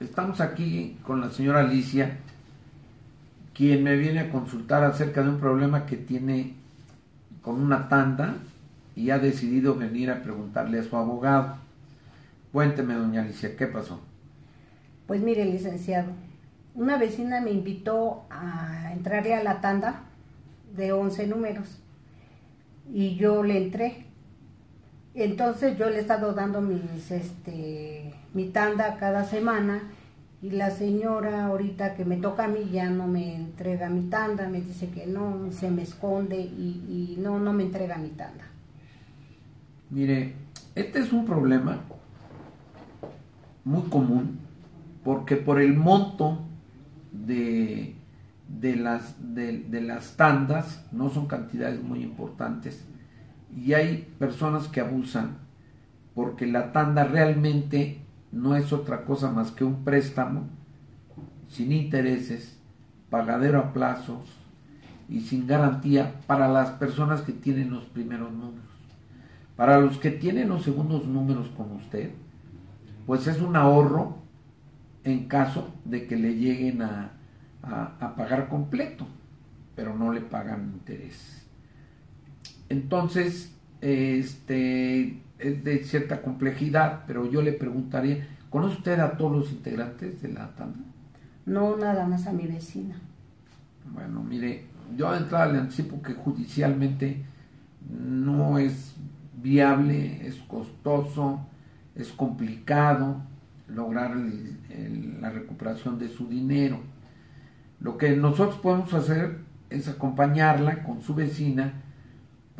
Estamos aquí con la señora Alicia, quien me viene a consultar acerca de un problema que tiene con una tanda y ha decidido venir a preguntarle a su abogado. Cuénteme, doña Alicia, ¿qué pasó? Pues mire, licenciado, una vecina me invitó a entrarle a la tanda de 11 números y yo le entré. Entonces yo le he estado dando mis, este, mi tanda cada semana y la señora ahorita que me toca a mí ya no me entrega mi tanda, me dice que no, se me esconde y, no, no me entrega mi tanda. Mire, este es un problema muy común porque por el monto de, de las, de las tandas no son cantidades muy importantes y hay personas que abusan porque la tanda realmente no es otra cosa más que un préstamo sin intereses, pagadero a plazos y sin garantía para las personas que tienen los primeros números. Para los que tienen los segundos números con usted, pues es un ahorro en caso de que le lleguen a, a, pagar completo, pero no le pagan interés. Entonces, este es de cierta complejidad, pero yo le preguntaría, ¿conoce usted a todos los integrantes de la tanda? No, nada más a mi vecina. Bueno, mire, yo de entrada le anticipo que judicialmente no es viable, es costoso, es complicado lograr la recuperación de su dinero. Lo que nosotros podemos hacer es acompañarla con su vecina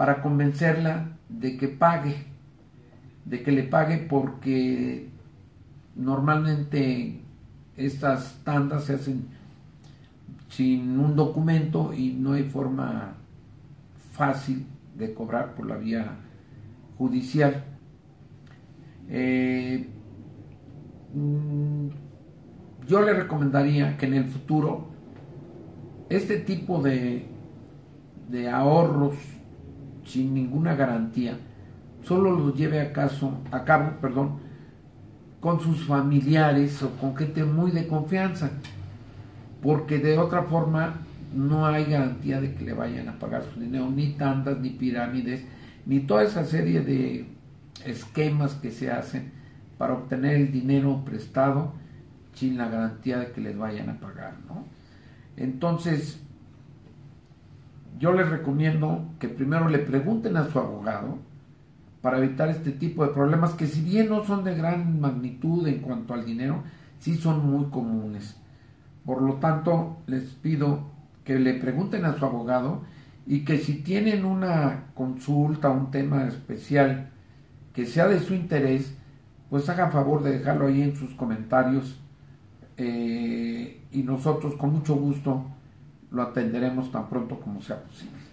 para convencerla de que pague, de que le pague porque normalmente estas tandas se hacen sin un documento y no hay forma fácil de cobrar por la vía judicial. Eh, mm, yo le recomendaría que en el futuro este tipo de, de ahorros sin ninguna garantía solo los lleve a, caso, a cabo perdón, con sus familiares o con gente muy de confianza, porque de otra forma no hay garantía de que le vayan a pagar su dinero, ni tandas, ni pirámides, ni toda esa serie de esquemas que se hacen para obtener el dinero prestado sin la garantía de que les vayan a pagar, ¿no? Entonces, yo les recomiendo que primero le pregunten a su abogado para evitar este tipo de problemas que si bien no son de gran magnitud en cuanto al dinero, sí son muy comunes. Por lo tanto, les pido que le pregunten a su abogado y que si tienen una consulta, un tema especial que sea de su interés, pues hagan favor de dejarlo ahí en sus comentarios eh, y nosotros con mucho gusto lo atenderemos tan pronto como sea posible.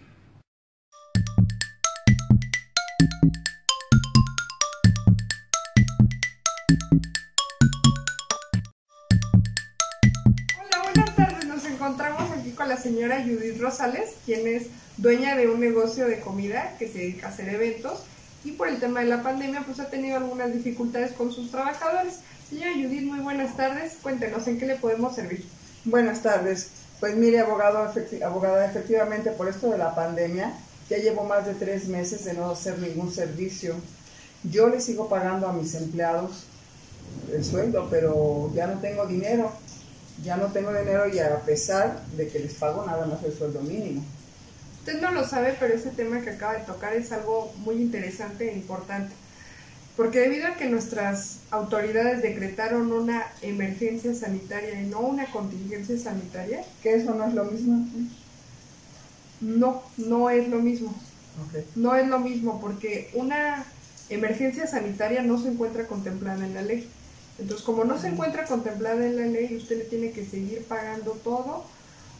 la señora Judith Rosales, quien es dueña de un negocio de comida que se dedica a hacer eventos y por el tema de la pandemia pues ha tenido algunas dificultades con sus trabajadores. Señora Judith, muy buenas tardes. Cuéntenos en qué le podemos servir. Buenas tardes. Pues mire, abogado, abogada, efectivamente por esto de la pandemia, ya llevo más de tres meses de no hacer ningún servicio. Yo le sigo pagando a mis empleados el sueldo, pero ya no tengo dinero ya no tengo dinero y a pesar de que les pago nada más el sueldo mínimo. Usted no lo sabe, pero ese tema que acaba de tocar es algo muy interesante e importante. Porque debido a que nuestras autoridades decretaron una emergencia sanitaria y no una contingencia sanitaria. ¿Que eso no es lo mismo? No, no es lo mismo. No es lo mismo porque una emergencia sanitaria no se encuentra contemplada en la ley. Entonces, como no se encuentra contemplada en la ley, usted le tiene que seguir pagando todo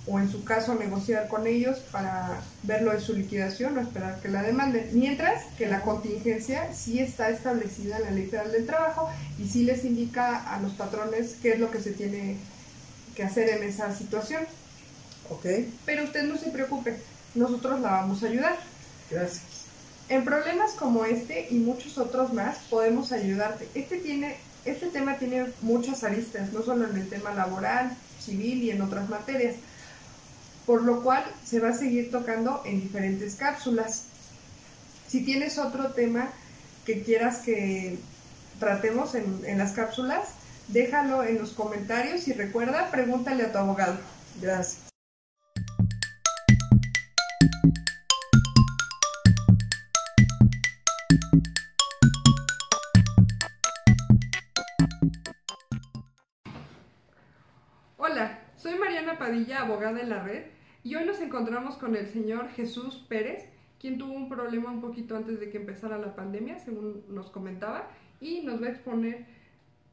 o en su caso negociar con ellos para verlo de su liquidación o esperar que la demanden. Mientras que la contingencia sí está establecida en la Ley Federal del Trabajo y sí les indica a los patrones qué es lo que se tiene que hacer en esa situación. Ok. Pero usted no se preocupe, nosotros la vamos a ayudar. Gracias. En problemas como este y muchos otros más podemos ayudarte. Este, tiene, este tema tiene muchas aristas, no solo en el tema laboral, civil y en otras materias, por lo cual se va a seguir tocando en diferentes cápsulas. Si tienes otro tema que quieras que tratemos en, las cápsulas, déjalo en los comentarios y recuerda, pregúntale a tu abogado. Gracias. Hola, soy Mariana Padilla, abogada en la red, y hoy nos encontramos con el señor Jesús Pérez, quien tuvo un problema un poquito antes de que empezara la pandemia, según nos comentaba, y nos va a exponer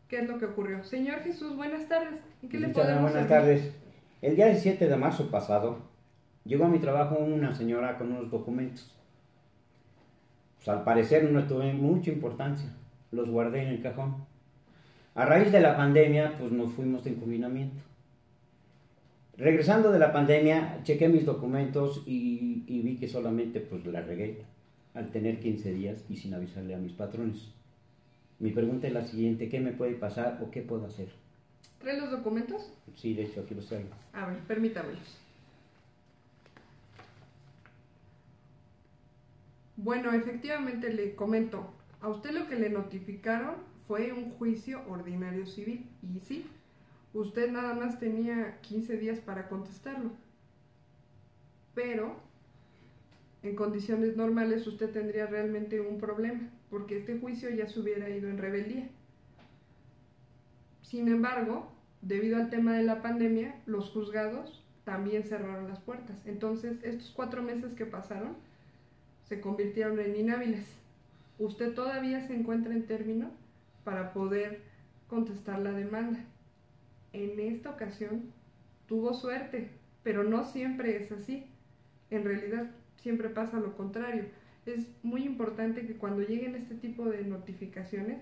qué es lo que ocurrió. Señor Jesús, buenas tardes. ¿En qué le podemos buenas tardes. El día 17 de marzo pasado llegó a mi trabajo una señora con unos documentos. Pues, al parecer no tuve mucha importancia. Los guardé en el cajón. A raíz de la pandemia, pues nos fuimos de confinamiento. Regresando de la pandemia, chequé mis documentos y, y vi que solamente pues la regué al tener 15 días y sin avisarle a mis patrones. Mi pregunta es la siguiente, ¿qué me puede pasar o qué puedo hacer? ¿Trae los documentos? Sí, de hecho aquí los traigo. A ver, permítamelos. Bueno, efectivamente le comento, a usted lo que le notificaron fue un juicio ordinario civil. Y sí, usted nada más tenía 15 días para contestarlo. Pero, en condiciones normales, usted tendría realmente un problema, porque este juicio ya se hubiera ido en rebeldía. Sin embargo, debido al tema de la pandemia, los juzgados también cerraron las puertas. Entonces, estos cuatro meses que pasaron se convirtieron en inhábiles. Usted todavía se encuentra en término para poder contestar la demanda. En esta ocasión tuvo suerte, pero no siempre es así. En realidad siempre pasa lo contrario. Es muy importante que cuando lleguen este tipo de notificaciones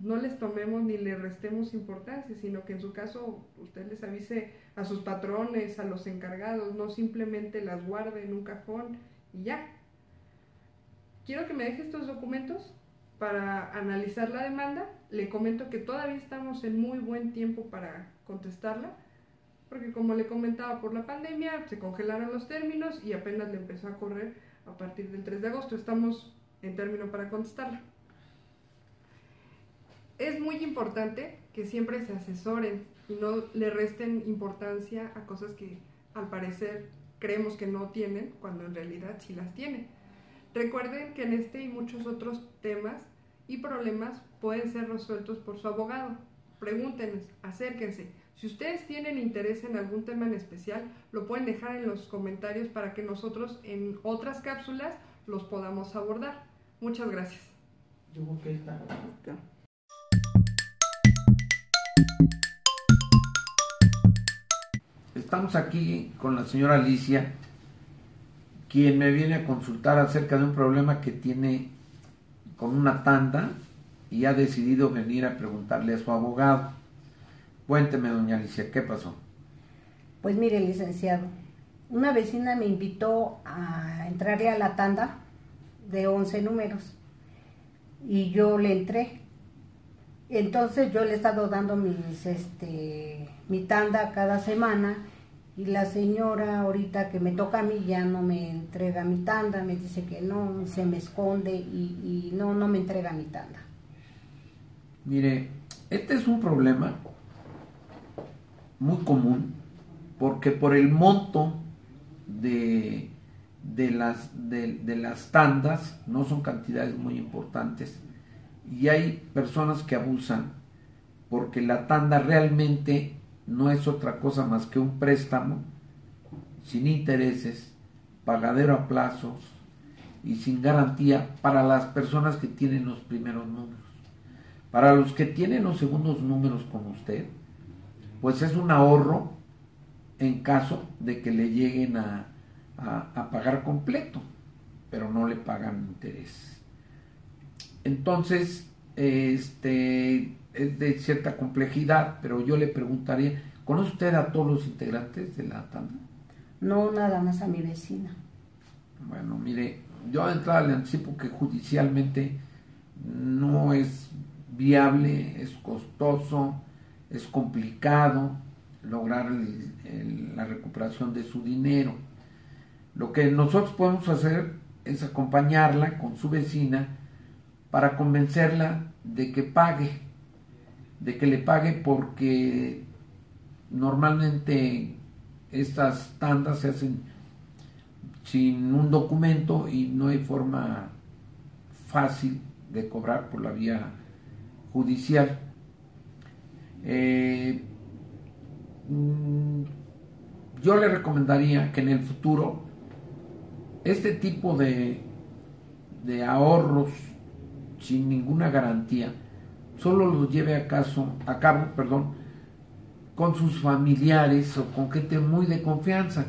no les tomemos ni le restemos importancia, sino que en su caso usted les avise a sus patrones, a los encargados, no simplemente las guarde en un cajón y ya. Quiero que me deje estos documentos para analizar la demanda. Le comento que todavía estamos en muy buen tiempo para contestarla, porque como le comentaba, por la pandemia se congelaron los términos y apenas le empezó a correr a partir del 3 de agosto. Estamos en término para contestarla. Es muy importante que siempre se asesoren y no le resten importancia a cosas que al parecer creemos que no tienen, cuando en realidad sí las tienen. Recuerden que en este y muchos otros temas y problemas pueden ser resueltos por su abogado. Pregúntenos, acérquense. Si ustedes tienen interés en algún tema en especial, lo pueden dejar en los comentarios para que nosotros en otras cápsulas los podamos abordar. Muchas gracias. Yo creo que está. Estamos aquí con la señora Alicia, quien me viene a consultar acerca de un problema que tiene con una tanda y ha decidido venir a preguntarle a su abogado. Cuénteme, doña Alicia, ¿qué pasó? Pues mire, licenciado, una vecina me invitó a entrarle a la tanda de 11 números y yo le entré. Entonces yo le he estado dando mis, este, mi tanda cada semana y la señora ahorita que me toca a mí ya no me entrega mi tanda, me dice que no, se me esconde y, y no, no me entrega mi tanda. Mire, este es un problema muy común porque por el monto de, de las, de, de las tandas no son cantidades muy importantes y hay personas que abusan porque la tanda realmente no es otra cosa más que un préstamo sin intereses, pagadero a plazos y sin garantía para las personas que tienen los primeros números. Para los que tienen los segundos números con usted, pues es un ahorro en caso de que le lleguen a, a, a pagar completo, pero no le pagan interés. Entonces, este es de cierta complejidad, pero yo le preguntaría, ¿conoce usted a todos los integrantes de la tanda? No nada más a mi vecina. Bueno, mire, yo de entrada le anticipo que judicialmente no es viable, es costoso, es complicado lograr la recuperación de su dinero. Lo que nosotros podemos hacer es acompañarla con su vecina para convencerla de que pague, de que le pague porque normalmente estas tandas se hacen sin un documento y no hay forma fácil de cobrar por la vía judicial. Eh, mm, yo le recomendaría que en el futuro este tipo de, de ahorros sin ninguna garantía solo los lleve a, caso, a cabo perdón, con sus familiares o con gente muy de confianza,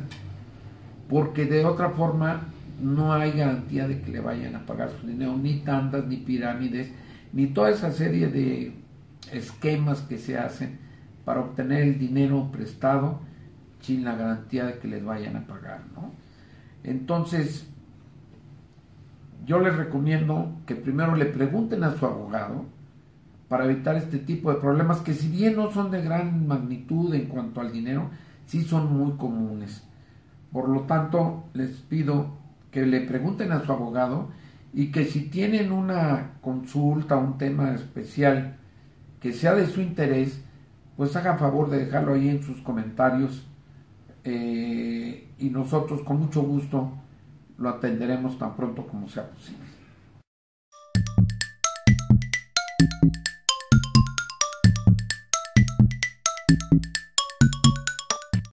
porque de otra forma no hay garantía de que le vayan a pagar su dinero, ni tandas, ni pirámides, ni toda esa serie de esquemas que se hacen para obtener el dinero prestado sin la garantía de que les vayan a pagar, ¿no? Entonces, yo les recomiendo que primero le pregunten a su abogado para evitar este tipo de problemas que si bien no son de gran magnitud en cuanto al dinero, sí son muy comunes. Por lo tanto, les pido que le pregunten a su abogado y que si tienen una consulta, un tema especial que sea de su interés, pues hagan favor de dejarlo ahí en sus comentarios eh, y nosotros con mucho gusto lo atenderemos tan pronto como sea posible.